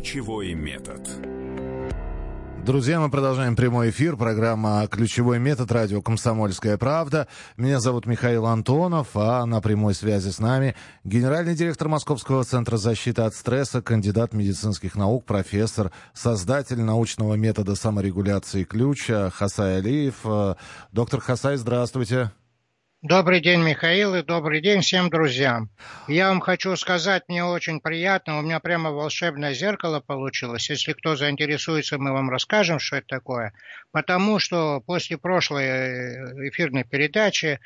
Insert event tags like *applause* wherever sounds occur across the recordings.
Ключевой метод. Друзья, мы продолжаем прямой эфир. Программа «Ключевой метод» радио «Комсомольская правда». Меня зовут Михаил Антонов, а на прямой связи с нами генеральный директор Московского центра защиты от стресса, кандидат медицинских наук, профессор, создатель научного метода саморегуляции ключа Хасай Алиев. Доктор Хасай, здравствуйте. Добрый день, Михаил, и добрый день всем друзьям. Я вам хочу сказать, мне очень приятно, у меня прямо волшебное зеркало получилось. Если кто заинтересуется, мы вам расскажем, что это такое. Потому что после прошлой э, эфирной передачи э,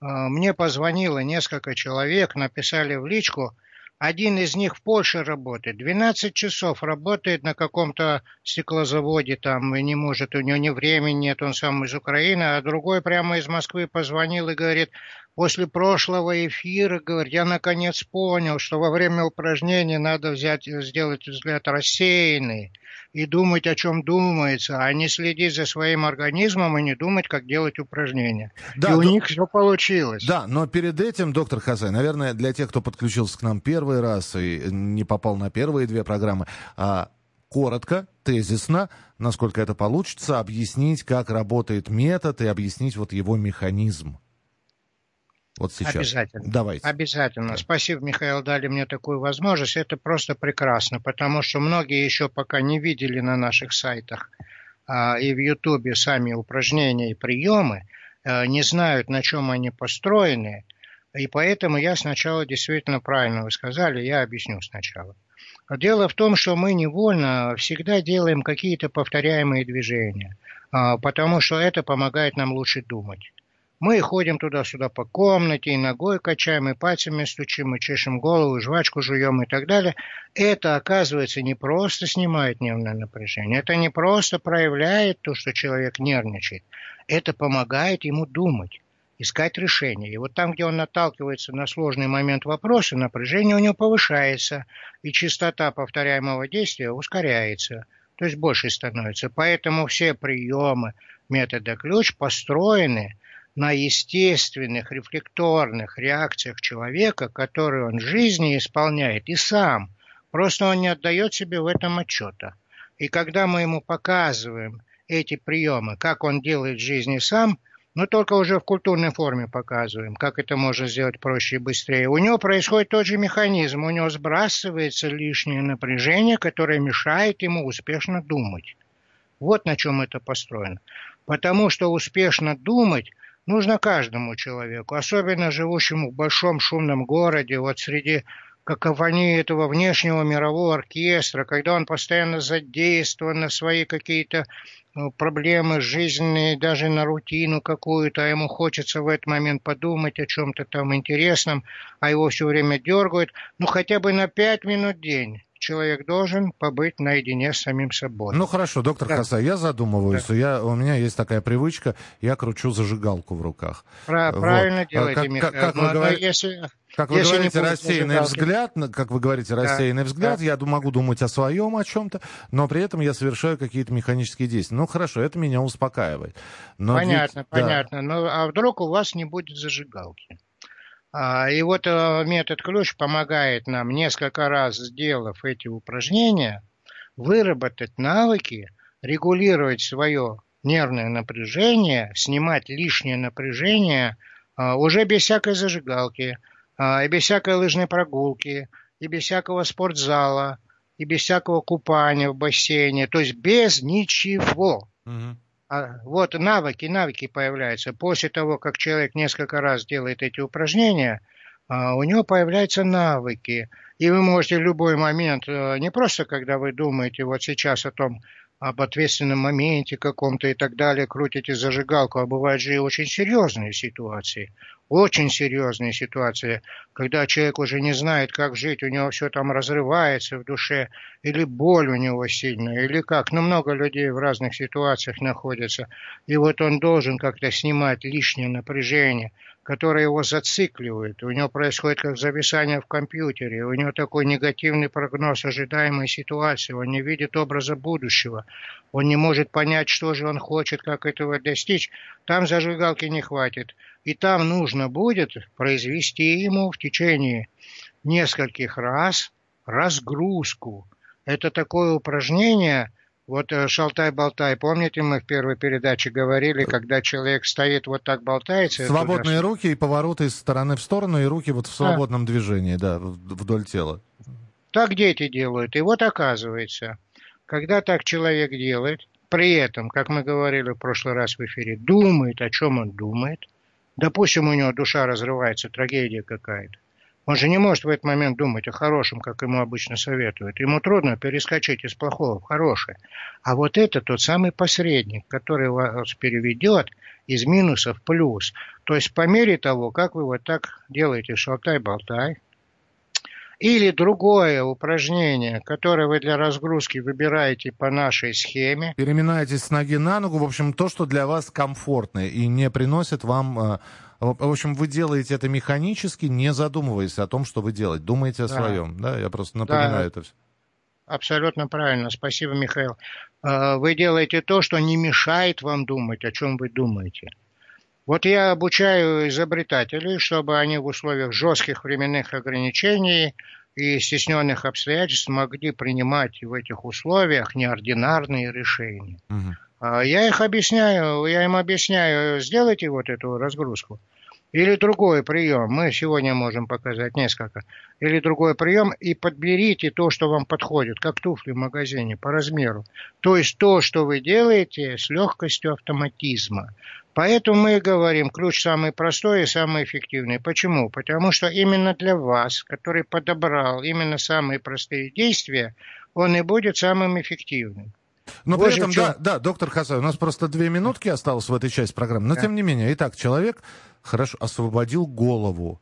мне позвонило несколько человек, написали в личку – один из них в Польше работает. 12 часов работает на каком-то стеклозаводе там, и не может, у него ни времени нет, он сам из Украины, а другой прямо из Москвы позвонил и говорит, после прошлого эфира, говорит, я наконец понял, что во время упражнений надо взять, сделать взгляд рассеянный и думать, о чем думается, а не следить за своим организмом и не думать, как делать упражнения. Да, и у до... них все получилось. Да, но перед этим, доктор Хазай, наверное, для тех, кто подключился к нам первый раз и не попал на первые две программы, а, коротко, тезисно, насколько это получится, объяснить, как работает метод и объяснить вот его механизм. Вот сейчас. Обязательно. Давайте. Обязательно. Спасибо, Михаил, дали мне такую возможность. Это просто прекрасно, потому что многие еще пока не видели на наших сайтах а, и в Ютубе сами упражнения и приемы, а, не знают, на чем они построены. И поэтому я сначала действительно правильно вы сказали, я объясню сначала. Дело в том, что мы невольно всегда делаем какие-то повторяемые движения, а, потому что это помогает нам лучше думать. Мы ходим туда-сюда по комнате, и ногой качаем, и пальцами стучим, и чешем голову, и жвачку жуем и так далее. Это, оказывается, не просто снимает нервное напряжение, это не просто проявляет то, что человек нервничает. Это помогает ему думать искать решение. И вот там, где он наталкивается на сложный момент вопроса, напряжение у него повышается, и частота повторяемого действия ускоряется, то есть больше становится. Поэтому все приемы метода ключ построены на естественных рефлекторных реакциях человека, которые он в жизни исполняет и сам. Просто он не отдает себе в этом отчета. И когда мы ему показываем эти приемы, как он делает в жизни сам, но только уже в культурной форме показываем, как это можно сделать проще и быстрее. У него происходит тот же механизм, у него сбрасывается лишнее напряжение, которое мешает ему успешно думать. Вот на чем это построено. Потому что успешно думать нужно каждому человеку, особенно живущему в большом шумном городе, вот среди какофонии этого внешнего мирового оркестра, когда он постоянно задействован на свои какие-то ну, проблемы жизненные, даже на рутину какую-то, а ему хочется в этот момент подумать о чем-то там интересном, а его все время дергают, ну хотя бы на пять минут в день человек должен побыть наедине с самим собой. Ну хорошо, доктор да. Хаса, я задумываюсь, да. я, у меня есть такая привычка, я кручу зажигалку в руках. Про, вот. Правильно делаете, как, Михаил. Как, как вы, говор... если, как вы если говорите, рассеянный взгляд, как вы говорите, рассеянный да. взгляд, да. я могу думать о своем, о чем-то, но при этом я совершаю какие-то механические действия. Ну хорошо, это меня успокаивает. Но понятно, ведь, понятно. Да. Но а вдруг у вас не будет зажигалки? А, и вот э, метод ключ помогает нам, несколько раз сделав эти упражнения, выработать навыки, регулировать свое нервное напряжение, снимать лишнее напряжение а, уже без всякой зажигалки, а, и без всякой лыжной прогулки, и без всякого спортзала, и без всякого купания в бассейне, то есть без ничего. Угу. А вот навыки, навыки появляются. После того, как человек несколько раз делает эти упражнения, а, у него появляются навыки. И вы можете в любой момент, э, не просто когда вы думаете вот сейчас о том, об ответственном моменте каком-то и так далее, крутите зажигалку, а бывают же и очень серьезные ситуации очень серьезные ситуации, когда человек уже не знает, как жить, у него все там разрывается в душе, или боль у него сильная, или как. Ну, много людей в разных ситуациях находятся. И вот он должен как-то снимать лишнее напряжение, которое его зацикливает. У него происходит как зависание в компьютере, у него такой негативный прогноз ожидаемой ситуации, он не видит образа будущего, он не может понять, что же он хочет, как этого достичь. Там зажигалки не хватит. И там нужно будет произвести ему в течение нескольких раз разгрузку Это такое упражнение, вот э, шалтай-болтай, помните, мы в первой передаче говорили, когда человек стоит вот так болтается. Свободные туда... руки и повороты из стороны в сторону, и руки вот в свободном да. движении, да, вдоль тела. Так дети делают. И вот оказывается, когда так человек делает, при этом, как мы говорили в прошлый раз в эфире, думает, о чем он думает, допустим, у него душа разрывается, трагедия какая-то, он же не может в этот момент думать о хорошем, как ему обычно советуют. Ему трудно перескочить из плохого в хорошее. А вот это тот самый посредник, который вас переведет из минуса в плюс. То есть по мере того, как вы вот так делаете шалтай-болтай, или другое упражнение, которое вы для разгрузки выбираете по нашей схеме. Переминаетесь с ноги на ногу, в общем, то, что для вас комфортно и не приносит вам э, в общем, вы делаете это механически, не задумываясь о том, что вы делаете. Думаете о да. своем. Да, я просто напоминаю да. это все. Абсолютно правильно. Спасибо, Михаил. А, вы делаете то, что не мешает вам думать, о чем вы думаете. Вот я обучаю изобретателей, чтобы они в условиях жестких временных ограничений и стесненных обстоятельств могли принимать в этих условиях неординарные решения. Угу. Я их объясняю, я им объясняю, сделайте вот эту разгрузку. Или другой прием, мы сегодня можем показать несколько. Или другой прием, и подберите то, что вам подходит, как туфли в магазине, по размеру. То есть то, что вы делаете с легкостью автоматизма. Поэтому мы говорим, ключ самый простой и самый эффективный. Почему? Потому что именно для вас, который подобрал именно самые простые действия, он и будет самым эффективным. Но вот при этом, чем... да, да, доктор Хасай, у нас просто две минутки осталось в этой части программы. Но да. тем не менее, итак, человек хорошо освободил голову.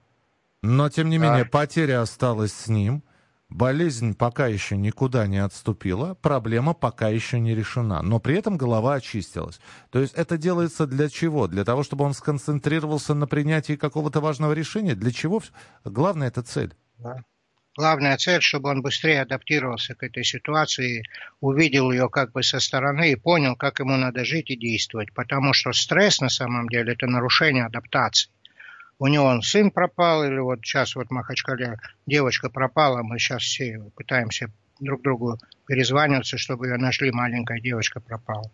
Но тем не да. менее, потеря осталась с ним. Болезнь пока еще никуда не отступила, проблема пока еще не решена, но при этом голова очистилась. То есть это делается для чего? Для того, чтобы он сконцентрировался на принятии какого-то важного решения? Для чего? Главное это цель. Да. Главная цель, чтобы он быстрее адаптировался к этой ситуации, увидел ее как бы со стороны и понял, как ему надо жить и действовать. Потому что стресс на самом деле это нарушение адаптации. У него он сын пропал, или вот сейчас вот в Махачкале девочка пропала, мы сейчас все пытаемся друг другу перезваниваться, чтобы ее нашли, маленькая девочка пропала.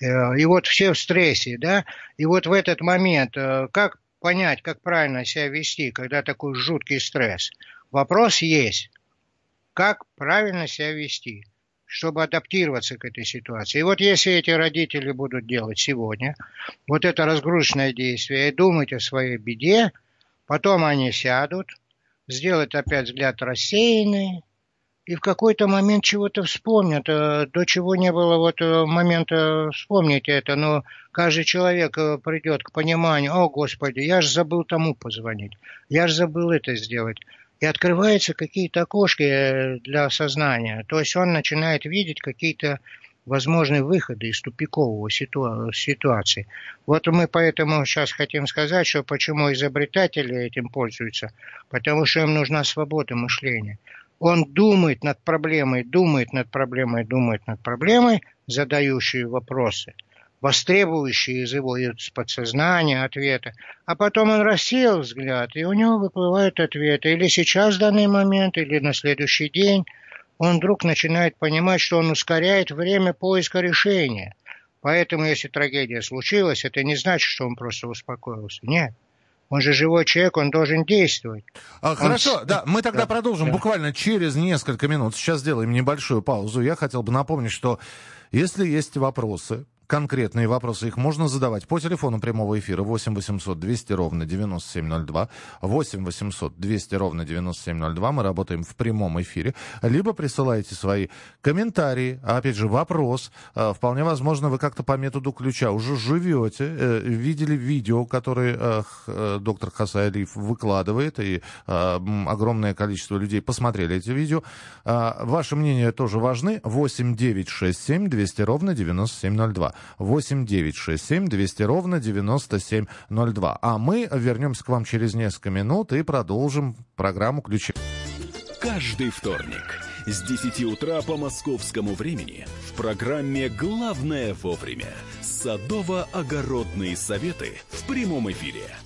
Э, и вот все в стрессе, да, и вот в этот момент, э, как понять, как правильно себя вести, когда такой жуткий стресс – Вопрос есть, как правильно себя вести, чтобы адаптироваться к этой ситуации. И вот если эти родители будут делать сегодня вот это разгрузочное действие и думать о своей беде, потом они сядут, сделают опять взгляд рассеянный, и в какой-то момент чего-то вспомнят, э, до чего не было вот э, момента вспомнить это, но каждый человек э, придет к пониманию, о, Господи, я же забыл тому позвонить, я же забыл это сделать и открываются какие-то окошки э, для сознания. То есть он начинает видеть какие-то возможные выходы из тупикового ситуа- ситуации. Вот мы поэтому сейчас хотим сказать, что почему изобретатели этим пользуются. Потому что им нужна свобода мышления. Он думает над проблемой, думает над проблемой, думает над проблемой, задающие вопросы – востребующие из его подсознания ответа, а потом он рассеял взгляд, и у него выплывают ответы. Или сейчас в данный момент, или на следующий день. Он вдруг начинает понимать, что он ускоряет время поиска решения. Поэтому, если трагедия случилась, это не значит, что он просто успокоился. Нет. Он же живой человек, он должен действовать. А, он... Хорошо, да, мы тогда да, продолжим да. буквально через несколько минут. Сейчас сделаем небольшую паузу. Я хотел бы напомнить, что если есть вопросы, конкретные вопросы, их можно задавать по телефону прямого эфира. 8 800 200 ровно 9702, 8 800 200 ровно 9702, мы работаем в прямом эфире, либо присылайте свои комментарии, а опять же вопрос, а, вполне возможно вы как-то по методу ключа уже живете, э, видели видео, которые э, э, доктор Хасай Алиев выкладывает, и огромное количество людей посмотрели эти видео. А, ваше мнение тоже важны, 8 9 6 7 200 ровно 9702. 8 9 6 7 200 ровно 9702. А мы вернемся к вам через несколько минут и продолжим программу «Ключи». Каждый вторник с 10 утра по московскому времени в программе «Главное вовремя» садово-огородные советы в прямом эфире –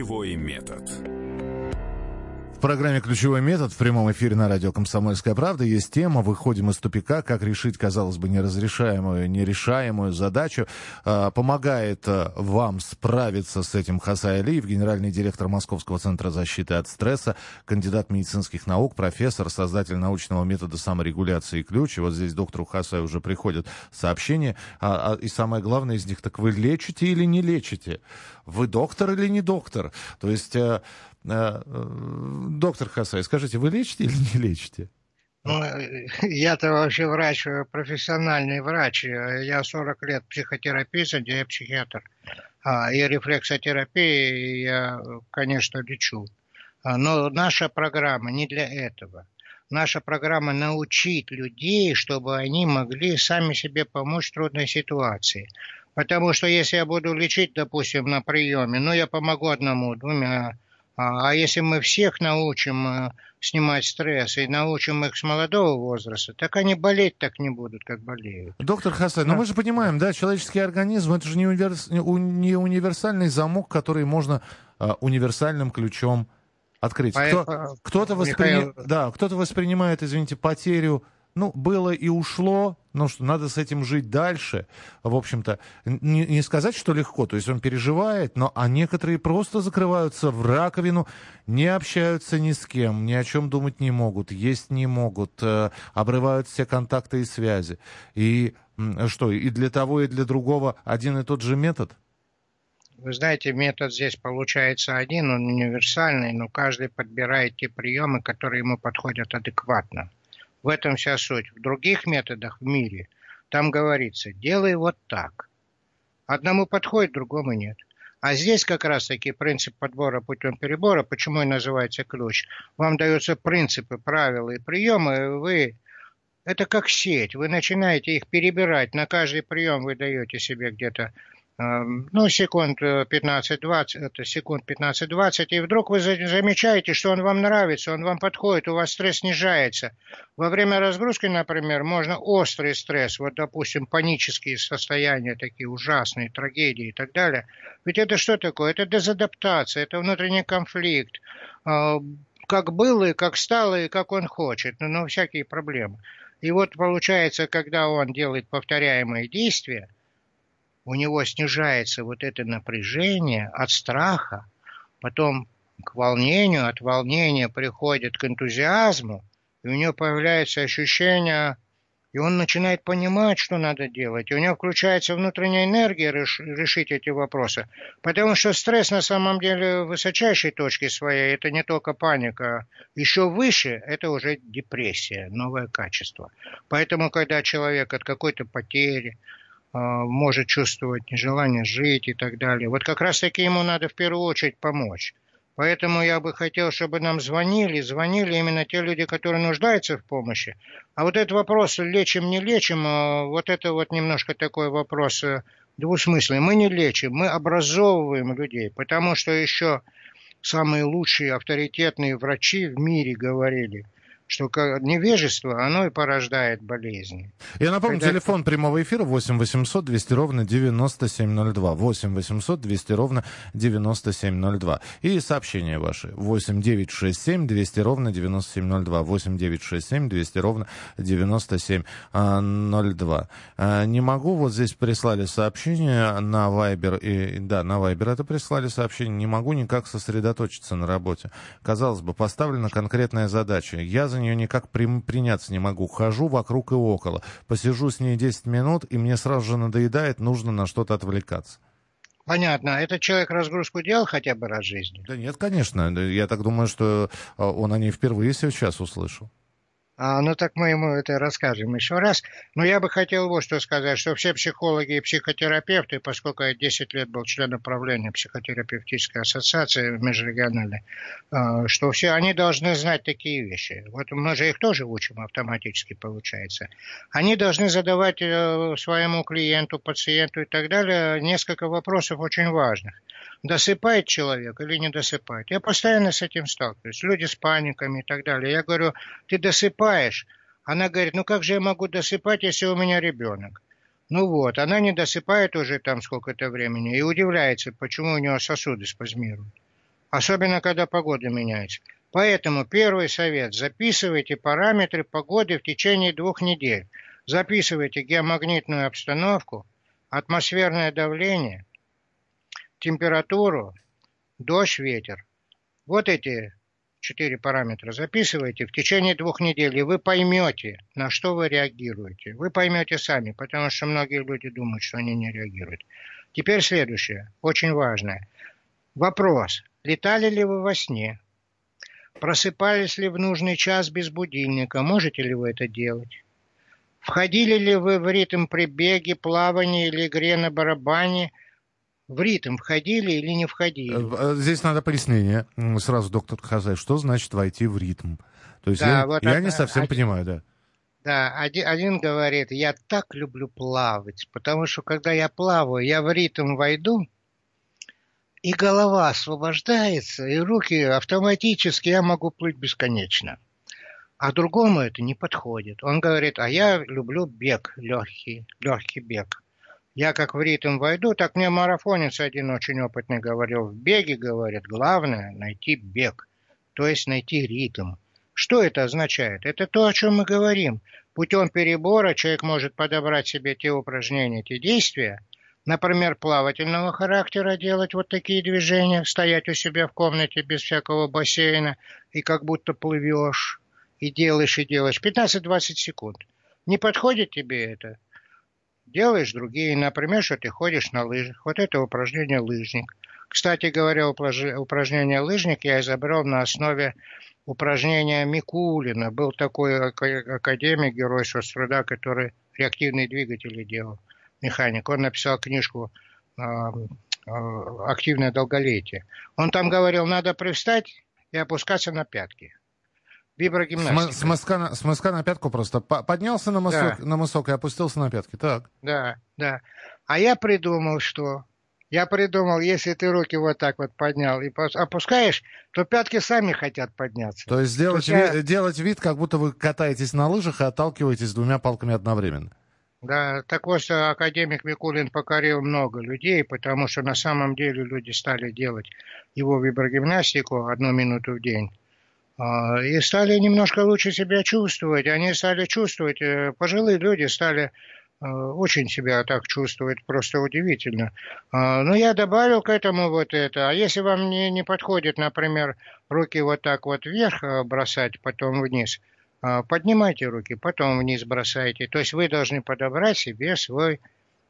Ключевой метод. В программе «Ключевой метод» в прямом эфире на радио «Комсомольская правда» есть тема «Выходим из тупика. Как решить, казалось бы, неразрешаемую, нерешаемую задачу». А, помогает а, вам справиться с этим Хасай Алиев, генеральный директор Московского центра защиты от стресса, кандидат медицинских наук, профессор, создатель научного метода саморегуляции «Ключ». И вот здесь доктору Хасай уже приходят сообщения. А, и самое главное из них, так вы лечите или не лечите? Вы доктор или не доктор? То есть Э, доктор Хасай, скажите, вы лечите или не лечите? Ну, я-то вообще врач, профессиональный врач. Я 40 лет психотерапист, я психиатр. А, и рефлексотерапии я, конечно, лечу. А, но наша программа не для этого. Наша программа научить людей, чтобы они могли сами себе помочь в трудной ситуации. Потому что если я буду лечить, допустим, на приеме, ну, я помогу одному, двумя, а, а если мы всех научим э, снимать стресс и научим их с молодого возраста, так они болеть так не будут, как болеют. Доктор Хасан, ну мы же понимаем, да, человеческий организм это же не, универс... не универсальный замок, который можно а, универсальным ключом открыть. Кто, кто-то, воспри... да, кто-то воспринимает, извините, потерю ну, было и ушло, ну что, надо с этим жить дальше. В общем-то, не, не сказать, что легко, то есть он переживает, но а некоторые просто закрываются в раковину, не общаются ни с кем, ни о чем думать не могут, есть не могут, э, обрывают все контакты и связи. И что, и для того, и для другого один и тот же метод? Вы знаете, метод здесь получается один, он универсальный, но каждый подбирает те приемы, которые ему подходят адекватно. В этом вся суть. В других методах в мире там говорится, делай вот так. Одному подходит, другому нет. А здесь как раз-таки принцип подбора путем перебора, почему и называется ключ. Вам даются принципы, правила и приемы, вы это как сеть. Вы начинаете их перебирать. На каждый прием вы даете себе где-то ну, секунд 15-20, э, это секунд 15-20, и вдруг вы замечаете, что он вам нравится, он вам подходит, у вас стресс снижается. Во время разгрузки, например, можно острый стресс, вот, допустим, панические состояния, такие ужасные, трагедии и так далее. Ведь это что такое? Это дезадаптация, это внутренний конфликт. Э, как было, и как стало, и как он хочет, ну, ну всякие проблемы. И вот получается, когда он делает повторяемые действия – у него снижается вот это напряжение от страха, потом к волнению, от волнения приходит к энтузиазму, и у него появляется ощущение, и он начинает понимать, что надо делать, и у него включается внутренняя энергия реш, решить эти вопросы, потому что стресс на самом деле в высочайшей точке своей, это не только паника, еще выше это уже депрессия, новое качество. Поэтому, когда человек от какой-то потери, может чувствовать нежелание жить и так далее. Вот как раз-таки ему надо в первую очередь помочь. Поэтому я бы хотел, чтобы нам звонили, звонили именно те люди, которые нуждаются в помощи. А вот этот вопрос, лечим, не лечим, а, вот это вот немножко такой вопрос э, двусмысленный. Мы не лечим, мы образовываем людей, потому что еще самые лучшие авторитетные врачи в мире говорили – что невежество, оно и порождает болезни. Я напомню, Когда... телефон прямого эфира 8 800 200 ровно 9702. 8 800 200 ровно 9702. И сообщения ваши 8 967 200 ровно 9702. 8 967 200 ровно 9702. А, не могу, вот здесь прислали сообщение на Viber. И, да, на Viber это прислали сообщение. Не могу никак сосредоточиться на работе. Казалось бы, поставлена конкретная задача. Я за нее никак при, приняться не могу. Хожу вокруг и около. Посижу с ней 10 минут, и мне сразу же надоедает, нужно на что-то отвлекаться. Понятно. Этот человек разгрузку делал хотя бы раз в жизни? Да нет, конечно. Я так думаю, что а, он о ней впервые сейчас услышал. А, ну так мы ему это расскажем еще раз. Но я бы хотел вот что сказать, что все психологи и психотерапевты, поскольку я 10 лет был членом правления психотерапевтической ассоциации межрегиональной, а, что все они должны знать такие вещи. Вот мы же их тоже учим автоматически, получается. Они должны задавать э, своему клиенту, пациенту и так далее несколько вопросов очень важных досыпает человек или не досыпает. Я постоянно с этим сталкиваюсь. Люди с паниками и так далее. Я говорю, ты досыпаешь? Она говорит, ну как же я могу досыпать, если у меня ребенок? Ну вот, она не досыпает уже там сколько-то времени и удивляется, почему у нее сосуды спазмируют. Особенно, когда погода меняется. Поэтому первый совет. Записывайте параметры погоды в течение двух недель. Записывайте геомагнитную обстановку, атмосферное давление – температуру, дождь, ветер. Вот эти четыре параметра записывайте в течение двух недель, и вы поймете, на что вы реагируете. Вы поймете сами, потому что многие люди думают, что они не реагируют. Теперь следующее, очень важное. Вопрос. Летали ли вы во сне? Просыпались ли в нужный час без будильника? Можете ли вы это делать? Входили ли вы в ритм при беге, плавании или игре на барабане – в ритм входили или не входили? Э, э, здесь надо пояснение. Сразу, доктор Хазай, что значит войти в ритм? То есть да, я, вот я это, не совсем один, понимаю, да. Да, один, один говорит, я так люблю плавать, потому что когда я плаваю, я в ритм войду, и голова освобождается, и руки автоматически, я могу плыть бесконечно. А другому это не подходит. Он говорит, а я люблю бег легкий, легкий бег. Я как в ритм войду, так мне марафонец один очень опытный говорил. В беге, говорит, главное найти бег, то есть найти ритм. Что это означает? Это то, о чем мы говорим. Путем перебора человек может подобрать себе те упражнения, те действия, например, плавательного характера делать вот такие движения, стоять у себя в комнате без всякого бассейна и как будто плывешь, и делаешь, и делаешь. 15-20 секунд. Не подходит тебе это? Делаешь другие. Например, что ты ходишь на лыжах. Вот это упражнение лыжник. Кстати говоря, упражнение лыжник я изобрел на основе упражнения Микулина. Был такой академик, герой соцтруда, который реактивные двигатели делал, механик. Он написал книжку а, а, «Активное долголетие». Он там говорил, надо привстать и опускаться на пятки. Виброгимнастика. С, мыска на, с мыска на пятку просто. Поднялся на мысок, да. на мысок и опустился на пятки. Так. Да, да. А я придумал, что... Я придумал, если ты руки вот так вот поднял и опускаешь, то пятки сами хотят подняться. То есть сделать, то есть я... делать вид, как будто вы катаетесь на лыжах и отталкиваетесь двумя палками одновременно. Да, так вот академик Микулин покорил много людей, потому что на самом деле люди стали делать его виброгимнастику одну минуту в день. А, и стали немножко лучше себя чувствовать. Они стали чувствовать, э, пожилые люди стали э, очень себя так чувствовать, просто удивительно. А, но я добавил к этому вот это. А если вам не, не подходит, например, руки вот так вот вверх э, бросать, потом вниз, а, поднимайте руки, потом вниз бросайте. То есть вы должны подобрать себе свой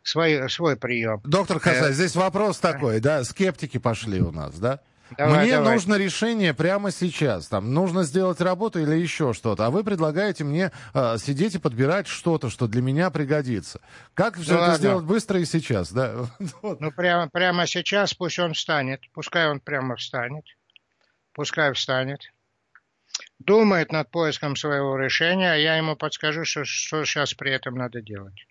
свой, свой прием. Доктор Хасай, здесь вопрос такой, да, скептики пошли у нас, да? Давай, мне давай. нужно решение прямо сейчас. Там нужно сделать работу или еще что-то. А вы предлагаете мне э, сидеть и подбирать что-то, что для меня пригодится. Как все ну, это ладно. сделать быстро и сейчас, да? *laughs* Ну, прямо, прямо сейчас пусть он встанет. Пускай он прямо встанет. Пускай встанет. Думает над поиском своего решения, а я ему подскажу, что, что сейчас при этом надо делать.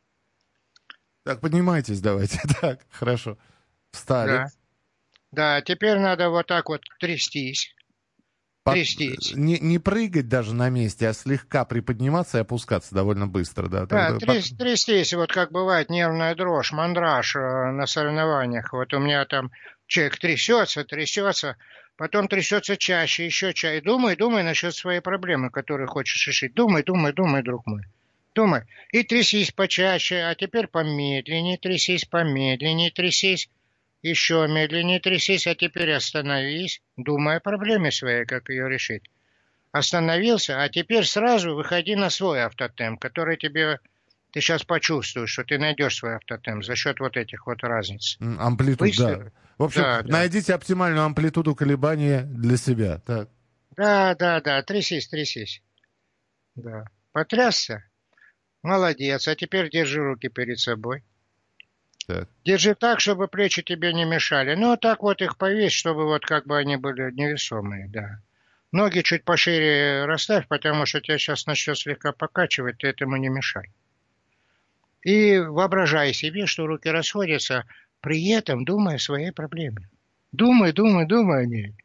Так, поднимайтесь давайте. *laughs* Так, хорошо. Встали. Да. Да, теперь надо вот так вот трястись. Под... Трястись. Не, не прыгать даже на месте, а слегка приподниматься и опускаться довольно быстро, да. Да, тряс, трястись, вот как бывает нервная дрожь, мандраж э, на соревнованиях. Вот у меня там человек трясется, трясется, потом трясется чаще, еще чаще. Думай, думай насчет своей проблемы, которую хочешь решить. Думай, думай, думай, друг мой. Думай. И трясись почаще, а теперь помедленнее, трясись помедленнее, трясись. Еще медленнее трясись, а теперь остановись, думай о проблеме своей, как ее решить. Остановился, а теперь сразу выходи на свой автотемп, который тебе... Ты сейчас почувствуешь, что ты найдешь свой автотемп за счет вот этих вот разниц. Амплитуд, да. В общем, да, найдите да. оптимальную амплитуду колебания для себя. Так. Да, да, да, трясись, трясись. Да. Потрясся? Молодец. А теперь держи руки перед собой. Так. Держи так, чтобы плечи тебе не мешали. Ну, так вот их повесь, чтобы вот как бы они были невесомые, да. Ноги чуть пошире расставь, потому что тебя сейчас начнет слегка покачивать, ты этому не мешай. И воображай себе, что руки расходятся, при этом думая о своей проблеме. Думай, думай, думай о ней.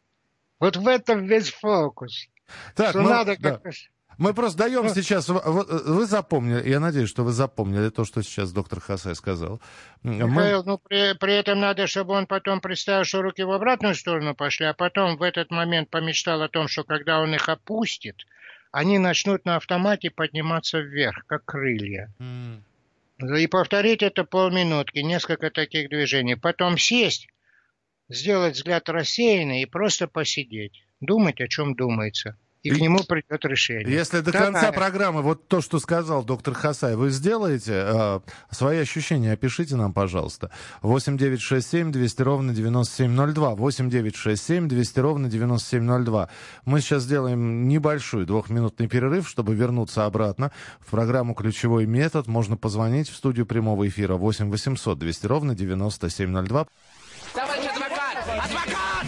Вот в этом весь фокус. Так, что ну, надо да. как-то мы просто даем сейчас... Вы запомнили, я надеюсь, что вы запомнили то, что сейчас доктор Хасай сказал. Михаил, Мы... ну при, при этом надо, чтобы он потом представил, что руки в обратную сторону пошли, а потом в этот момент помечтал о том, что когда он их опустит, они начнут на автомате подниматься вверх, как крылья. Mm. И повторить это полминутки, несколько таких движений. Потом сесть, сделать взгляд рассеянный и просто посидеть. Думать, о чем думается и к нему придет решение. Если до Вторая. конца программы вот то, что сказал доктор Хасай, вы сделаете, э, свои ощущения опишите нам, пожалуйста. 8 9 6 7 200 ровно 9702. 8 9 6 7 200 ровно 9702. Мы сейчас сделаем небольшой двухминутный перерыв, чтобы вернуться обратно в программу «Ключевой метод». Можно позвонить в студию прямого эфира 8 800 200 ровно 9702. Товарищ адвокат! Адвокат!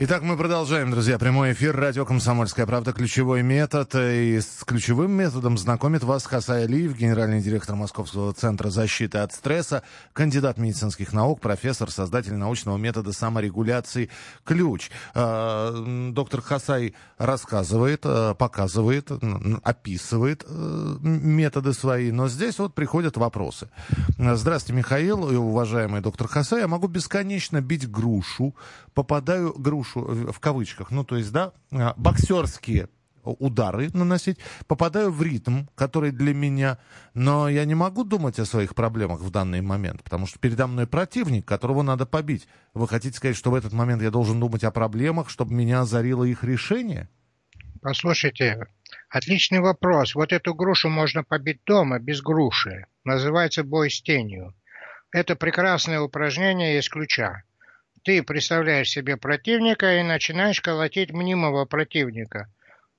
Итак, мы продолжаем, друзья, прямой эфир радио «Комсомольская правда». Ключевой метод. И с ключевым методом знакомит вас Хасай Алиев, генеральный директор Московского центра защиты от стресса, кандидат медицинских наук, профессор, создатель научного метода саморегуляции «Ключ». А, доктор Хасай рассказывает, а, показывает, описывает э, методы свои, но здесь вот приходят вопросы. Здравствуйте, Михаил и уважаемый доктор Хасай. Я могу бесконечно бить грушу, попадаю грушу душу, в кавычках, ну, то есть, да, а, боксерские удары наносить, попадаю в ритм, который для меня, но я не могу думать о своих проблемах в данный момент, потому что передо мной противник, которого надо побить. Вы хотите сказать, что в этот момент я должен думать о проблемах, чтобы меня озарило их решение? Послушайте, отличный вопрос. Вот эту грушу можно побить дома, без груши. Называется бой с тенью. Это прекрасное упражнение из ключа. Ты представляешь себе противника и начинаешь колотить мнимого противника.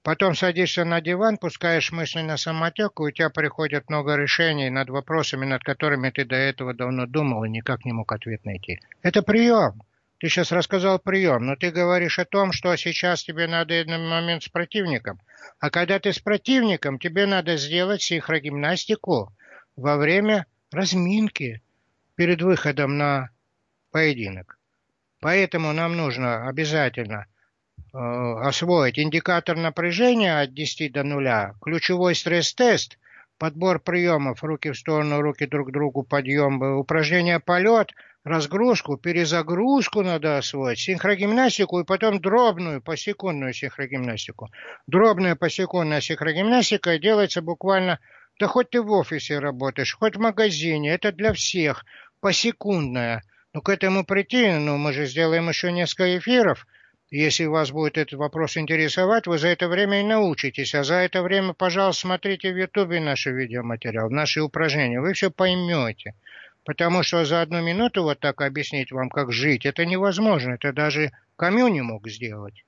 Потом садишься на диван, пускаешь мысли на самотек, и у тебя приходит много решений над вопросами, над которыми ты до этого давно думал и никак не мог ответ найти. Это прием. Ты сейчас рассказал прием, но ты говоришь о том, что сейчас тебе надо один момент с противником. А когда ты с противником, тебе надо сделать синхрогимнастику во время разминки перед выходом на поединок. Поэтому нам нужно обязательно э, освоить индикатор напряжения от 10 до 0, ключевой стресс-тест, подбор приемов, руки в сторону, руки друг к другу, подъем, упражнение полет, разгрузку, перезагрузку надо освоить, синхрогимнастику и потом дробную посекундную синхрогимнастику. Дробная посекундная синхрогимнастика делается буквально, да хоть ты в офисе работаешь, хоть в магазине, это для всех, посекундная – ну, к этому прийти, ну, мы же сделаем еще несколько эфиров. Если вас будет этот вопрос интересовать, вы за это время и научитесь. А за это время, пожалуйста, смотрите в Ютубе наши видеоматериалы, наши упражнения. Вы все поймете. Потому что за одну минуту вот так объяснить вам, как жить, это невозможно. Это даже Камю не мог сделать.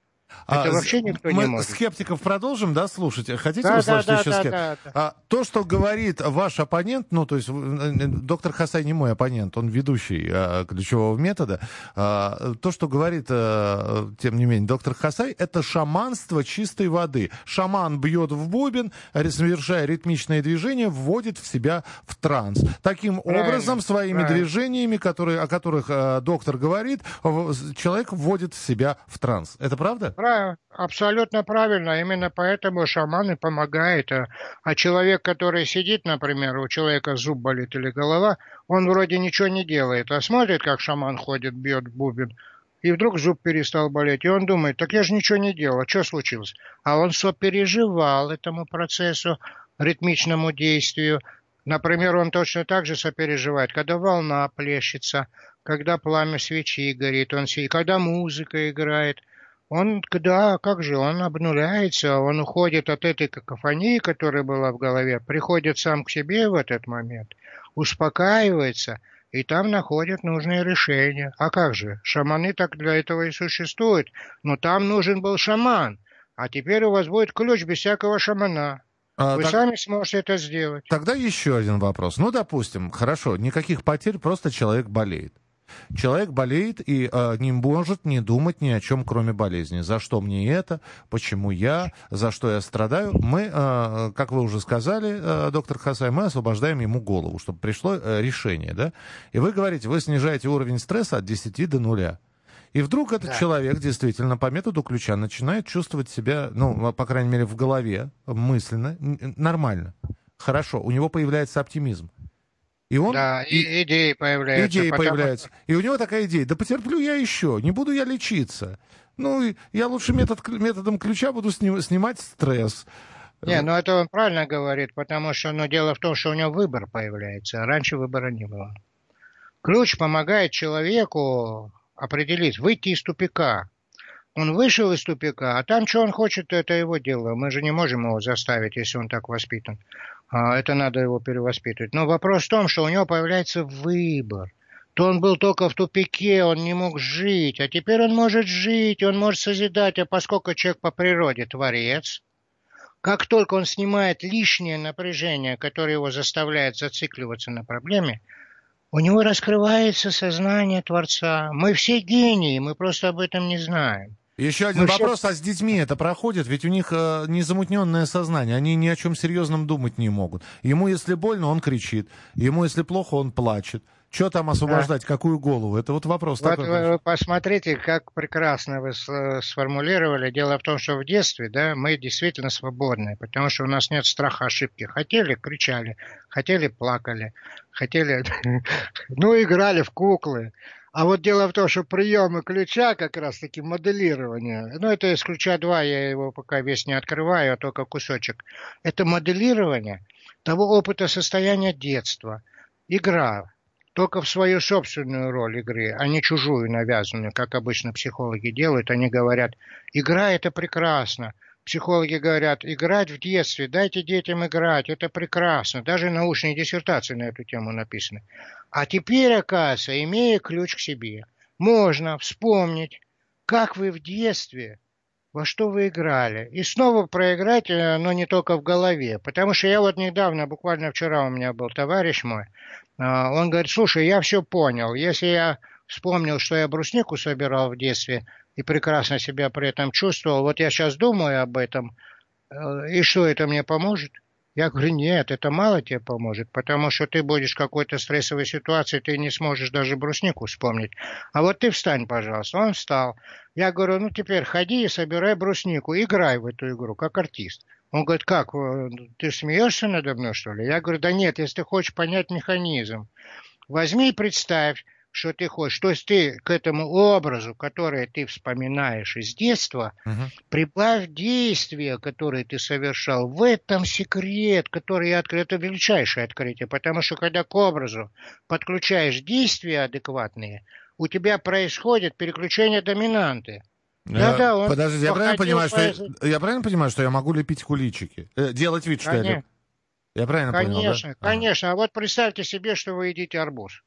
Это а, вообще никто мы не может. скептиков продолжим, да, слушать? Хотите да, услышать да, еще да, скеп... да, да. А, то, что говорит ваш оппонент, ну, то есть э, э, доктор Хасай не мой оппонент, он ведущий а, ключевого метода. А, то, что говорит, а, тем не менее, доктор Хасай, это шаманство чистой воды. Шаман бьет в бубен, совершая ритмичные движения, вводит в себя в транс. Таким правильно, образом, своими правильно. движениями, которые, о которых а, доктор говорит, человек вводит себя в транс. Это правда? Правильно, абсолютно правильно. Именно поэтому шаманы помогают. А, а человек, который сидит, например, у человека зуб болит или голова, он вроде ничего не делает, а смотрит, как шаман ходит, бьет бубен, и вдруг зуб перестал болеть. И он думает, так я же ничего не делал, что случилось? А он сопереживал этому процессу, ритмичному действию, Например, он точно так же сопереживает, когда волна плещется, когда пламя свечи горит, он, когда музыка играет. Он, да, как же, он обнуляется, он уходит от этой какофонии, которая была в голове, приходит сам к себе в этот момент, успокаивается, и там находят нужные решения. А как же, шаманы так для этого и существуют. Но там нужен был шаман, а теперь у вас будет ключ без всякого шамана. А, Вы так... сами сможете это сделать. Тогда еще один вопрос. Ну, допустим, хорошо, никаких потерь, просто человек болеет. Человек болеет и э, не может не думать ни о чем, кроме болезни. За что мне это? Почему я? За что я страдаю? Мы, э, как вы уже сказали, э, доктор Хасай, мы освобождаем ему голову, чтобы пришло э, решение, да? И вы говорите, вы снижаете уровень стресса от 10 до нуля. И вдруг этот да. человек действительно по методу ключа начинает чувствовать себя, ну, по крайней мере, в голове, мысленно, нормально. Хорошо, у него появляется оптимизм. И он... Да, и, идеи появляются. Идеи потому... появляются. И у него такая идея, да потерплю я еще, не буду я лечиться. Ну, я лучше метод, методом ключа буду сни, снимать стресс. Не, ну это он правильно говорит, потому что ну, дело в том, что у него выбор появляется, а раньше выбора не было. Ключ помогает человеку определить, выйти из тупика. Он вышел из тупика, а там, что он хочет, это его дело. Мы же не можем его заставить, если он так воспитан. А это надо его перевоспитывать. Но вопрос в том, что у него появляется выбор. То он был только в тупике, он не мог жить, а теперь он может жить, он может созидать, а поскольку человек по природе творец, как только он снимает лишнее напряжение, которое его заставляет зацикливаться на проблеме, у него раскрывается сознание Творца. Мы все гении, мы просто об этом не знаем. Еще один Мы вопрос, все... а с детьми это проходит? Ведь у них э, незамутненное сознание, они ни о чем серьезном думать не могут. Ему, если больно, он кричит. Ему, если плохо, он плачет. Что там освобождать, да. какую голову? Это вот вопрос вот такой. Вы, вы посмотрите, как прекрасно вы сформулировали. Дело в том, что в детстве да, мы действительно свободны, потому что у нас нет страха ошибки. Хотели, кричали, хотели, плакали, хотели, *laughs* ну, играли в куклы. А вот дело в том, что приемы ключа, как раз-таки моделирование, ну это из ключа 2, я его пока весь не открываю, а только кусочек. Это моделирование того опыта состояния детства. Игра, только в свою собственную роль игры, а не чужую навязанную, как обычно психологи делают. Они говорят, игра это прекрасно, Психологи говорят, играть в детстве, дайте детям играть, это прекрасно. Даже научные диссертации на эту тему написаны. А теперь, оказывается, имея ключ к себе, можно вспомнить, как вы в детстве, во что вы играли. И снова проиграть, э, но не только в голове. Потому что я вот недавно, буквально вчера у меня был товарищ мой, а, он говорит, слушай, я все понял. Если я вспомнил, что я бруснику собирал в детстве – и прекрасно себя при этом чувствовал. Вот я сейчас думаю об этом, э, и что это мне поможет? Я говорю, нет, это мало тебе поможет, потому что ты будешь в какой-то стрессовой ситуации, ты не сможешь даже бруснику вспомнить. А вот ты встань, пожалуйста. Он встал. Я говорю, ну теперь ходи и собирай бруснику, играй в эту игру, как артист. Он говорит, как, э, ты смеешься надо мной, что ли? Я говорю, да нет, если ты хочешь понять механизм, возьми и представь, что ты хочешь. То есть ты к этому образу, который ты вспоминаешь из детства, угу. прибавь действия, которые ты совершал. В этом секрет, который я открыл. Это величайшее открытие, потому что когда к образу подключаешь действия адекватные, у тебя происходит переключение доминанты. Да, да, он Подождите, я правильно, понимаю, по... что я, я правильно понимаю, что я могу лепить куличики? Э, делать вид, что конечно. я леп... Я правильно конечно, понял, да? Конечно, а вот представьте себе, что вы едите арбуз.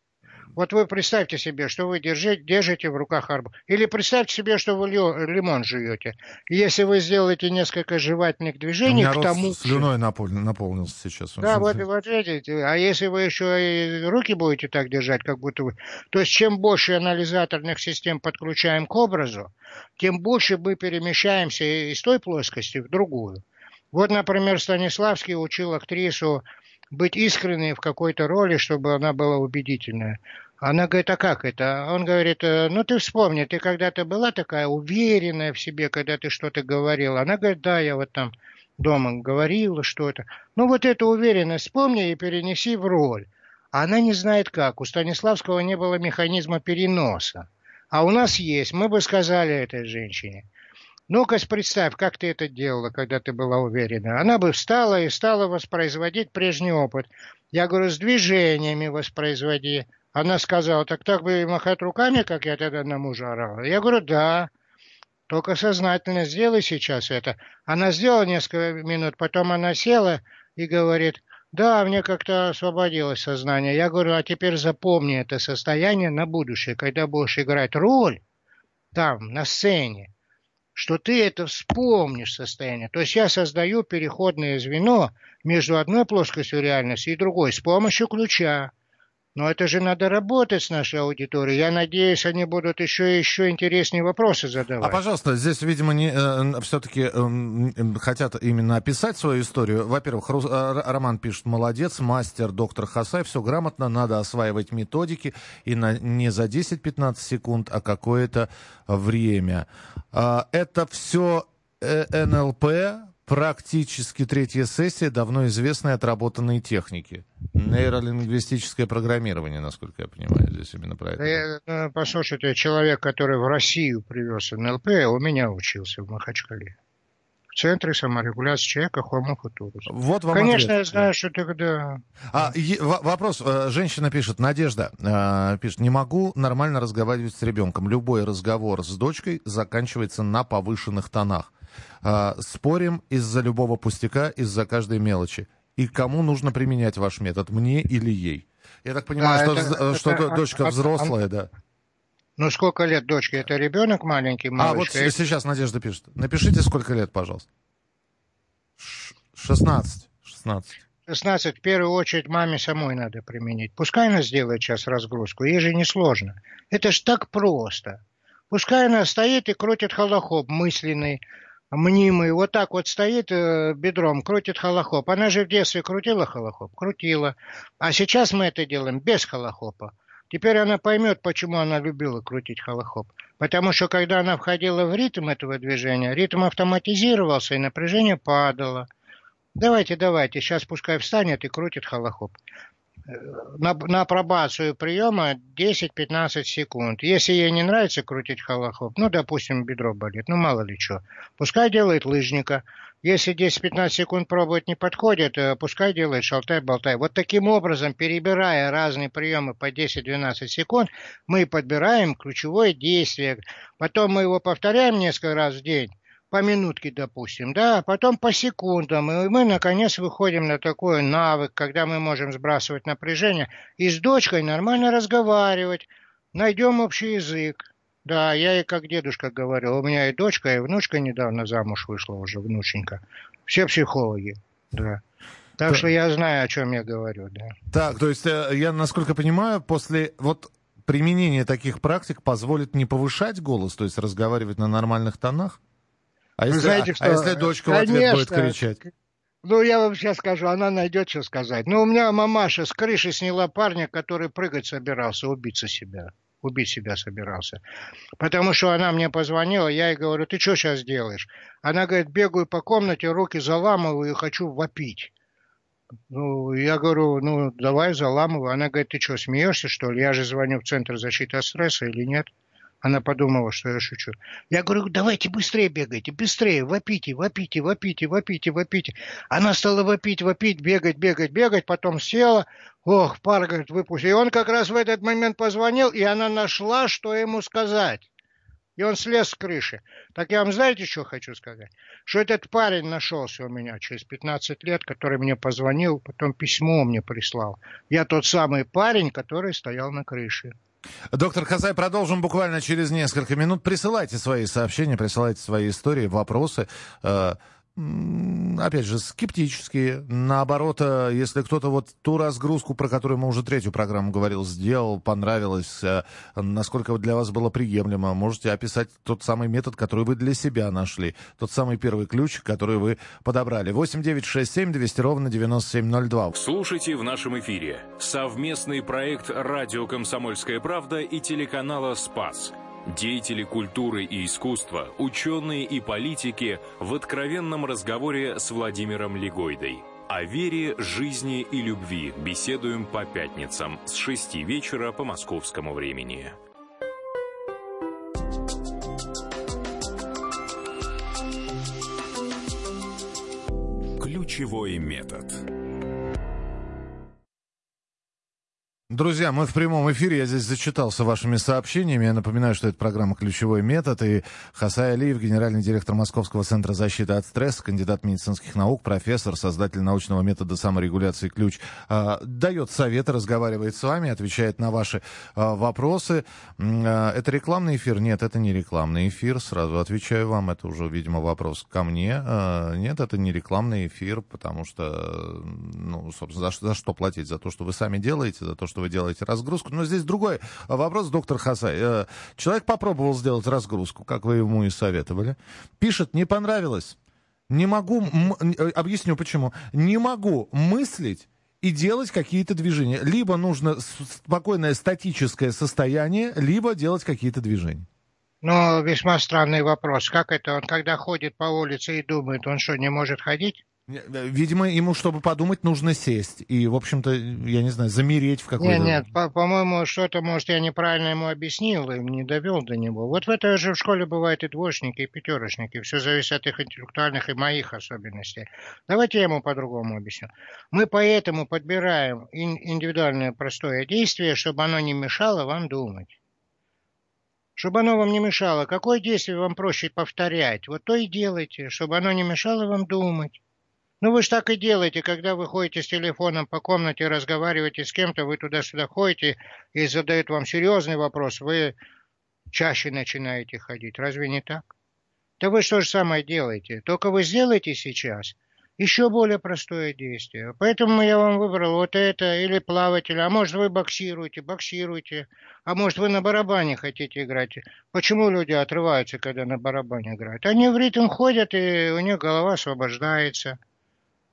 Вот вы представьте себе, что вы держите, держите в руках арбуз. Или представьте себе, что вы лимон жуете. если вы сделаете несколько жевательных движений, к тому... слюной напол... наполнился сейчас. Да, вот, вот видите. А если вы еще и руки будете так держать, как будто вы... То есть, чем больше анализаторных систем подключаем к образу, тем больше мы перемещаемся из той плоскости в другую. Вот, например, Станиславский учил актрису быть искренней в какой-то роли, чтобы она была убедительная. Она говорит, а как это? Он говорит, «Э, ну ты вспомни, ты когда-то была такая уверенная в себе, когда ты что-то говорила. Она говорит, да, я вот там дома говорила что-то. Ну вот эту уверенность вспомни и перенеси в роль. Она не знает как. У Станиславского не было механизма переноса. А у нас есть. Мы бы сказали этой женщине. Ну-ка, представь, как ты это делала, когда ты была уверена. Она бы встала и стала воспроизводить прежний опыт. Я говорю, с движениями воспроизводи. Она сказала, так так бы и махать руками, как я тогда на мужа орала. Я говорю, да. Только сознательно сделай сейчас это. Она сделала несколько минут, потом она села и говорит, да, мне как-то освободилось сознание. Я говорю, а теперь запомни это состояние на будущее, когда будешь играть роль там, на сцене что ты это вспомнишь состояние. То есть я создаю переходное звено между одной плоскостью реальности и другой с помощью ключа. Но это же надо работать с нашей аудиторией. Я надеюсь, они будут еще и еще интереснее вопросы задавать. А, пожалуйста, здесь, видимо, э, все-таки э, хотят именно описать свою историю. Во-первых, Рус, э, Роман пишет, молодец, мастер, доктор Хасай, все грамотно, надо осваивать методики, и на, не за 10-15 секунд, а какое-то время. Э, это все НЛП, практически третья сессия давно известной отработанной техники. Нейролингвистическое программирование, насколько я понимаю, здесь именно про это. Э, послушайте, человек, который в Россию привез НЛП, у меня учился в Махачкале. В Центре саморегуляции человека Homo Futurus. Вот вам Конечно, ответ. я знаю, что ты когда... А, е- вопрос. Э, женщина пишет, Надежда э, пишет, не могу нормально разговаривать с ребенком. Любой разговор с дочкой заканчивается на повышенных тонах. А, спорим из-за любого пустяка, из-за каждой мелочи. И кому нужно применять ваш метод, мне или ей? Я так понимаю, Да, что, это- что это- дочка а- а- взрослая, да. Ну, сколько лет дочке? Это ребенок маленький, А вот малышка? сейчас Надежда пишет. Напишите, сколько лет, пожалуйста. Ш- 16. 16. 16 в первую очередь маме самой надо применить. Пускай она сделает сейчас разгрузку, ей же не сложно. Это ж так просто. Пускай она стоит и крутит холохоп мысленный, мнимый, вот так вот стоит э, бедром, крутит холохоп. Она же в детстве крутила холохоп? Крутила. А сейчас мы это делаем без холохопа. Теперь она поймет, почему она любила крутить холохоп. Потому что когда она входила в ритм этого движения, ритм автоматизировался и напряжение падало. Давайте, давайте, сейчас пускай встанет и крутит холохоп. На, на апробацию приема 10-15 секунд. Если ей не нравится крутить холохоп, ну, допустим, бедро болит, ну, мало ли что, пускай делает лыжника. Если 10-15 секунд пробовать не подходит, э, пускай делает шалтай-болтай. Вот таким образом, перебирая разные приемы по 10-12 секунд, мы подбираем ключевое действие. Потом мы его повторяем несколько раз в день по минутке, допустим, да, а потом по секундам, и мы, наконец, выходим на такой навык, когда мы можем сбрасывать напряжение и с дочкой нормально разговаривать, найдем общий язык. Да, я и как дедушка говорил, у меня и дочка, и внучка недавно замуж вышла уже, внученька. Все психологи, да. Так Да. что я знаю, о чем я говорю, да. Так, то есть, э, я, насколько понимаю, после вот применения таких практик позволит не повышать голос, то есть разговаривать на нормальных тонах? А если, знаете, а- что- а если дочка в ответ будет Конечно. кричать? Ну, я вам сейчас скажу, она найдет, что сказать. Ну, у меня мамаша с крыши сняла парня, который прыгать собирался, убиться себя. Убить себя собирался. Потому что она мне позвонила, я ей говорю, ты что сейчас делаешь? Она говорит, бегаю по комнате, руки заламываю и хочу вопить. Ну, я говорю, ну, давай заламывай. Она говорит, ты что, смеешься, что ли? Я же звоню в Центр защиты от стресса или нет? Она подумала, что я шучу. Я говорю, давайте быстрее бегайте, быстрее, вопите, вопите, вопите, вопите, вопите. Она стала вопить, вопить, бегать, бегать, бегать, потом села. Ох, пар, говорит, выпусти. И он как раз в этот момент позвонил, и она нашла, что ему сказать. И он слез с крыши. Так я вам знаете, что хочу сказать? Что этот парень нашелся у меня через 15 лет, который мне позвонил, потом письмо мне прислал. Я тот самый парень, который стоял на крыше. Доктор Хазай, продолжим буквально через несколько минут. Присылайте свои сообщения, присылайте свои истории, вопросы. Опять же, скептические. Наоборот, э, если кто-то вот ту разгрузку, про которую мы уже третью программу говорил, сделал, понравилось, э, насколько для вас было приемлемо, можете описать тот самый метод, который вы для себя нашли, тот самый первый ключ, который вы подобрали. 8 9 6 7 200 ровно 9702. Слушайте в нашем эфире совместный проект «Радио Комсомольская правда» и телеканала «Спас». Деятели культуры и искусства, ученые и политики в откровенном разговоре с Владимиром Легойдой. О вере, жизни и любви беседуем по пятницам с 6 вечера по московскому времени. Ключевой метод. Друзья, мы в прямом эфире. Я здесь зачитался вашими сообщениями. Я напоминаю, что это программа «Ключевой метод». И Хасай Алиев, генеральный директор Московского центра защиты от стресса, кандидат медицинских наук, профессор, создатель научного метода саморегуляции «Ключ», э, дает советы, разговаривает с вами, отвечает на ваши э, вопросы. Э, это рекламный эфир? Нет, это не рекламный эфир. Сразу отвечаю вам. Это уже, видимо, вопрос ко мне. Нет, это не рекламный эфир, потому что, ну, собственно, за что платить? За то, что вы сами делаете, за то, что вы делаете разгрузку. Но здесь другой вопрос, доктор Хасай. Э, человек попробовал сделать разгрузку, как вы ему и советовали. Пишет, не понравилось. Не могу, э, объясню почему. Не могу мыслить и делать какие-то движения. Либо нужно спокойное статическое состояние, либо делать какие-то движения. Но весьма странный вопрос. Как это он, когда ходит по улице и думает, он что, не может ходить? Э, видимо, ему, чтобы подумать, нужно сесть. И, в общем-то, я не знаю, замереть в какой-то... Нет, нет, по- по-моему, что-то, может, я неправильно ему объяснил и не довел до него. Вот в этой же в школе бывают и двоечники, и пятерочники. Все зависит от их интеллектуальных и моих особенностей. Давайте я ему по-другому объясню. Мы поэтому подбираем индивидуальное простое действие, чтобы оно не мешало вам думать. Чтобы оно вам не мешало. Какое действие вам проще повторять? Вот то и делайте, чтобы оно не мешало вам думать. Ну вы же так и делаете, когда вы ходите с телефоном по комнате, разговариваете с кем-то, вы туда-сюда ходите и задают вам серьезный вопрос, вы чаще начинаете ходить. Разве не так? Да вы что же самое делаете? Только вы сделаете сейчас еще более простое действие. Поэтому я вам выбрал вот это, или плаватель, а может вы боксируете, боксируете, а может вы на барабане хотите играть. Почему люди отрываются, когда на барабане играют? Они в ритм ходят, и у них голова освобождается.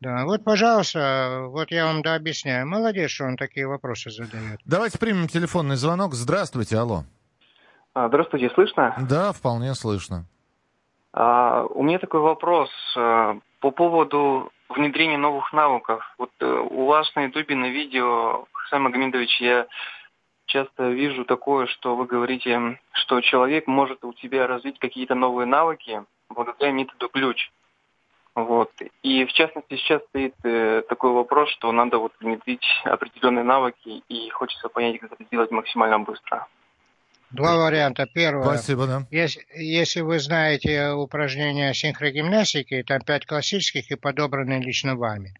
Да, вот, пожалуйста, вот я вам да объясняю. Молодец, что он такие вопросы задает. Давайте примем телефонный звонок. Здравствуйте, алло. А, здравствуйте, слышно? Да, вполне слышно. А, у меня такой вопрос а, по поводу внедрения новых навыков. Вот э, у вас на ютубе на видео, Хасан Магомедович, я часто вижу такое, что вы говорите, что человек может у тебя развить какие-то новые навыки благодаря методу ключ. Вот. И в частности сейчас стоит э, такой вопрос, что надо вот внедрить определенные навыки, и хочется понять, как это сделать максимально быстро. Два варианта. Первое. Спасибо, да. Если, если вы знаете упражнения синхрогимнастики, там пять классических и подобраны лично вами,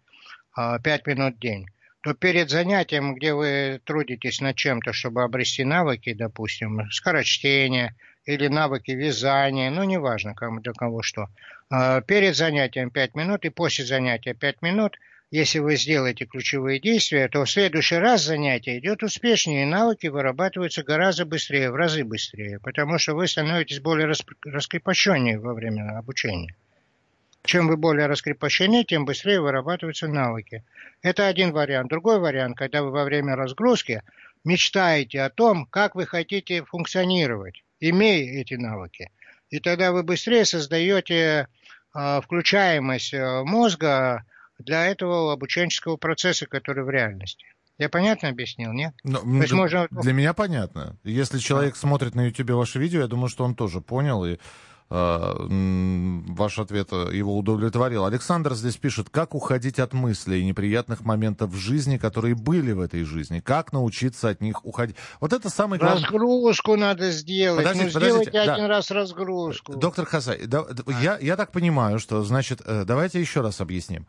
а, пять минут в день, то перед занятием, где вы трудитесь над чем-то, чтобы обрести навыки, допустим, скорочтения или навыки вязания, ну, неважно, кому, для кого что, а, перед занятием 5 минут и после занятия 5 минут, если вы сделаете ключевые действия, то в следующий раз занятие идет успешнее, и навыки вырабатываются гораздо быстрее, в разы быстрее, потому что вы становитесь более раскрепощеннее во время обучения. Чем вы более раскрепощены, тем быстрее вырабатываются навыки. Это один вариант. Другой вариант, когда вы во время разгрузки мечтаете о том, как вы хотите функционировать, имея эти навыки. И тогда вы быстрее создаете а, включаемость э, мозга для этого обученческого процесса, который в реальности. Я понятно объясннил, нет? Но, То есть можно... Для меня понятно. Если человек смотрит на YouTube ваше видео, я думаю, что он тоже понял и ваш ответ э, его удовлетворил. Александр здесь пишет, как уходить от мыслей и неприятных моментов в жизни, которые были в этой жизни, как научиться от них уходить. Вот это самый главный... Разгрузку надо сделать. Подождите, ну, подождите. сделайте да. один раз разгрузку. Доктор Хасай, да, я, я так понимаю, что, значит, э, давайте еще раз объясним.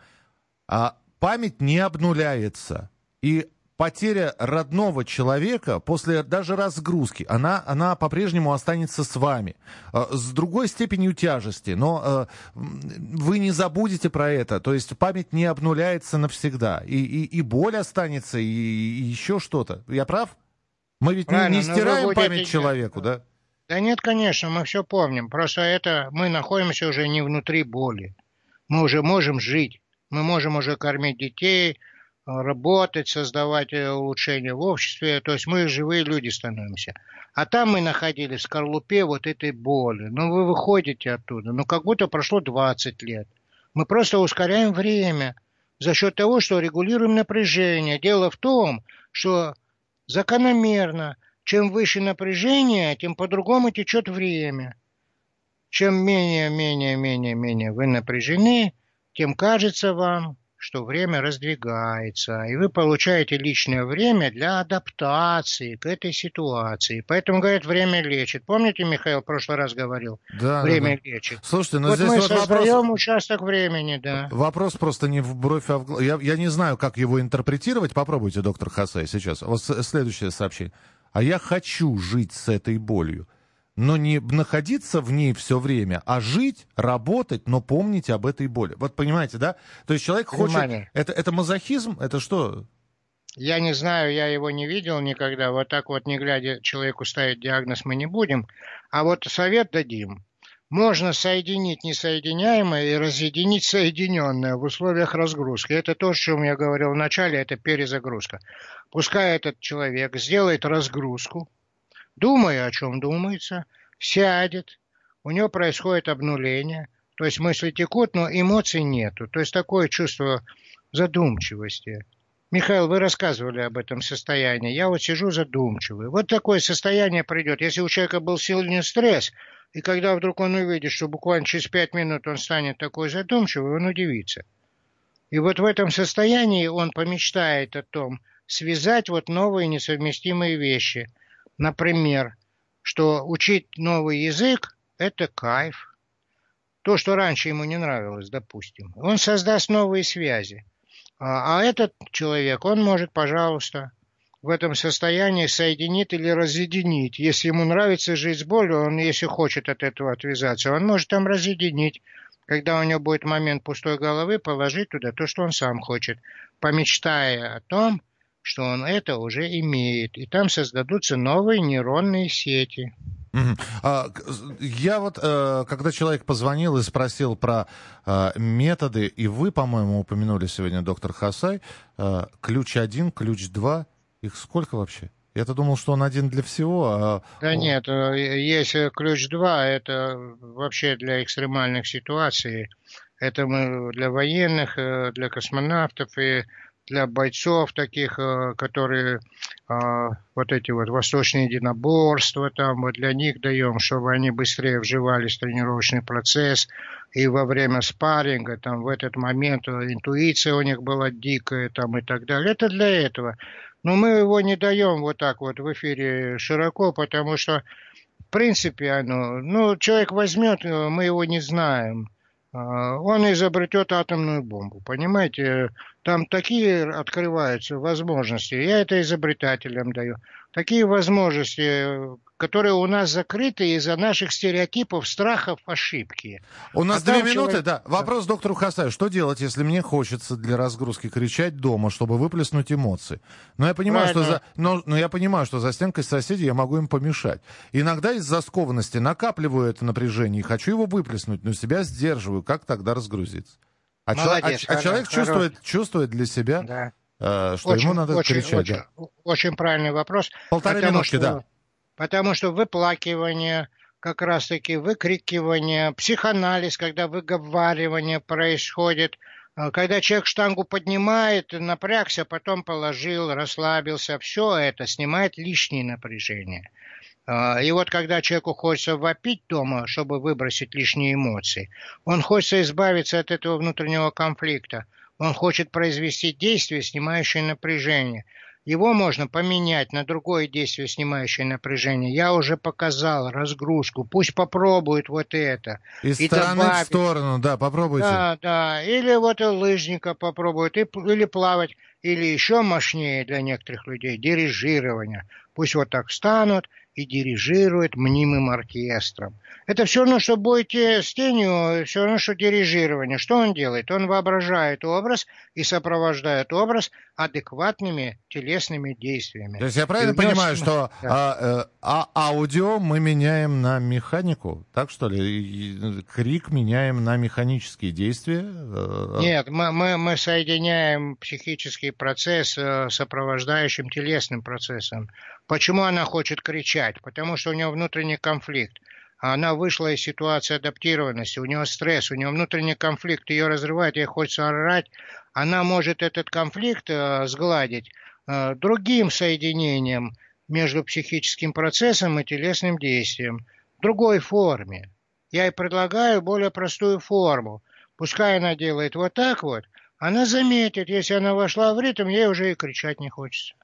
А, память не обнуляется. И потеря родного человека после даже разгрузки, она, она по-прежнему останется с вами. Э, с другой степенью тяжести, но э, вы не забудете про это. То есть память не обнуляется навсегда. И, и, и боль останется, и, и еще что-то. Я прав? Мы ведь Правильно, не, не стираем память человеку, да? Да нет, конечно, мы все помним. Просто это мы находимся уже не внутри боли. Мы уже можем жить. Мы можем уже кормить детей, работать, создавать э, улучшения в обществе. То есть мы живые люди становимся. А там мы находились в скорлупе вот этой боли. Ну, вы выходите оттуда. Ну, как будто прошло 20 лет. Мы просто ускоряем время за счет того, что регулируем напряжение. Дело в том, что закономерно, чем выше напряжение, тем по-другому течет время. Чем менее, менее, менее, менее вы напряжены, тем кажется вам, что время раздвигается, и вы получаете личное время для адаптации к этой ситуации. Поэтому, говорят, время лечит. Помните, Михаил в прошлый раз говорил? Да, время да, да. лечит. Слушайте, но вот здесь мы вот создаем вопрос... участок времени, да. Вопрос просто не в бровь, а в. Я, я не знаю, как его интерпретировать. Попробуйте, доктор Хасай, сейчас. Вот следующее сообщение. А я хочу жить с этой болью но не находиться в ней все время, а жить, работать, но помнить об этой боли. Вот понимаете, да? То есть человек Внимание. хочет... Это, это мазохизм? Это что? Я не знаю, я его не видел никогда. Вот так вот, не глядя, человеку ставить диагноз мы не будем. А вот совет дадим. Можно соединить несоединяемое и разъединить соединенное в условиях разгрузки. Это то, о чем я говорил в начале, это перезагрузка. Пускай этот человек сделает разгрузку, думая, о чем думается, сядет, у него происходит обнуление, то есть мысли текут, но эмоций нету. То есть такое чувство задумчивости. Михаил, вы рассказывали об этом состоянии. Я вот сижу задумчивый. Вот такое состояние придет. Если у человека был сильный стресс, и когда вдруг он увидит, что буквально через пять минут он станет такой задумчивый, он удивится. И вот в этом состоянии он помечтает о том, связать вот новые несовместимые вещи – например, что учить новый язык – это кайф. То, что раньше ему не нравилось, допустим. Он создаст новые связи. А, а этот человек, он может, пожалуйста, в этом состоянии соединить или разъединить. Если ему нравится жить с болью, он, если хочет от этого отвязаться, он может там разъединить. Когда у него будет момент пустой головы, положить туда то, что он сам хочет, помечтая о том, что он это уже имеет. И там создадутся новые нейронные сети. А, я вот, э, когда человек позвонил и спросил про э, методы, и вы, по-моему, упомянули сегодня, доктор Хасай, э, ключ один, ключ два, их сколько вообще? Я-то думал, что он один для всего. А... Да нет, есть ключ два, это вообще для экстремальных ситуаций. Это мы для военных, для космонавтов и для бойцов таких, э, которые а, вот эти вот восточные единоборства, там вот для них даем, чтобы они быстрее вживались в тренировочный процесс. И во время спарринга, там в этот момент э, интуиция у них была дикая, там и так далее. Это для этого. Но мы его не даем вот так вот в эфире широко, потому что, в принципе, оно, ну, человек возьмет, э, мы его не знаем. А, он изобретет атомную бомбу. Понимаете, там такие открываются возможности. Я это изобретателям даю. Такие возможности, которые у нас закрыты из-за наших стереотипов, страхов, ошибки. У нас а две минуты, человек... да. Вопрос доктору Хасаю. Что делать, если мне хочется для разгрузки кричать дома, чтобы выплеснуть эмоции? Но я понимаю, что за... но, но я понимаю, что за стенкой соседей я могу им помешать. Иногда из-за скованности накапливаю это напряжение и хочу его выплеснуть, но себя сдерживаю. Как тогда разгрузиться? А, Молодец, а, а человек чувствует, чувствует для себя, да. Э, что очень, ему надо очень, кричать. Очень, да. очень правильный вопрос. Полторы минутки, что, да. Потому что выплакивание, как раз-таки выкрикивание, психоанализ, когда выговаривание происходит, э, когда человек штангу поднимает, напрягся, потом положил, расслабился, все это снимает лишнее напряжение. А, и вот когда человеку хочется вопить дома, чтобы выбросить лишние эмоции, он хочет избавиться от этого внутреннего конфликта, он хочет произвести действие, снимающее напряжение. Его можно поменять на другое действие, снимающее напряжение. Я уже показал разгрузку. Пусть попробует вот это. Из и стороны добавит. в сторону, да, попробуйте. Да, да. Или вот и лыжника попробует, или плавать, или еще мощнее для некоторых людей дирижирование. Пусть вот так встанут – и дирижирует мнимым оркестром. Это все равно, что будете с тенью, все равно, что дирижирование. Что он делает? Он воображает образ и сопровождает образ адекватными телесными действиями. То есть я правильно него... понимаю, что да. а, а, аудио мы меняем на механику? Так что ли? Крик меняем на механические действия? Э, Нет, мы, мы, мы соединяем психический процесс с сопровождающим телесным процессом. Почему она хочет кричать? Потому что у нее внутренний конфликт. Она вышла из ситуации адаптированности, у нее стресс, у нее внутренний конфликт, ее разрывает, ей хочется орать. Она может этот конфликт э, сгладить э, другим соединением между психическим процессом и телесным действием, в другой форме. Я и предлагаю более простую форму. Пускай она делает вот так вот, она заметит, если она вошла в ритм, ей уже и кричать не хочется.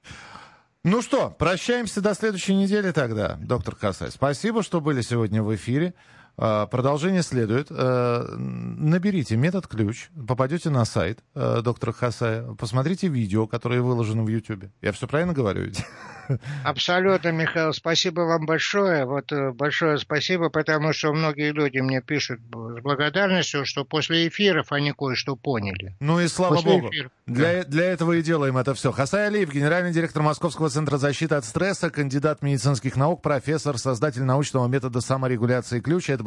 Ну что, прощаемся до следующей недели тогда, доктор Касай. Спасибо, что были сегодня в эфире. А, продолжение следует. Э, наберите метод ключ, попадете на сайт э, доктора Хасая, посмотрите видео, которое выложено в YouTube. Я все правильно говорю? Абсолютно, Михаил. Спасибо вам большое. Вот э, большое спасибо, потому что многие люди мне пишут с благодарностью, что после эфиров они кое-что поняли. Ну и слава после богу. Эфиров. Для, для этого и делаем это все. Хасай Алиев, генеральный директор Московского центра защиты от стресса, кандидат медицинских наук, профессор, создатель научного метода саморегуляции ключа. Это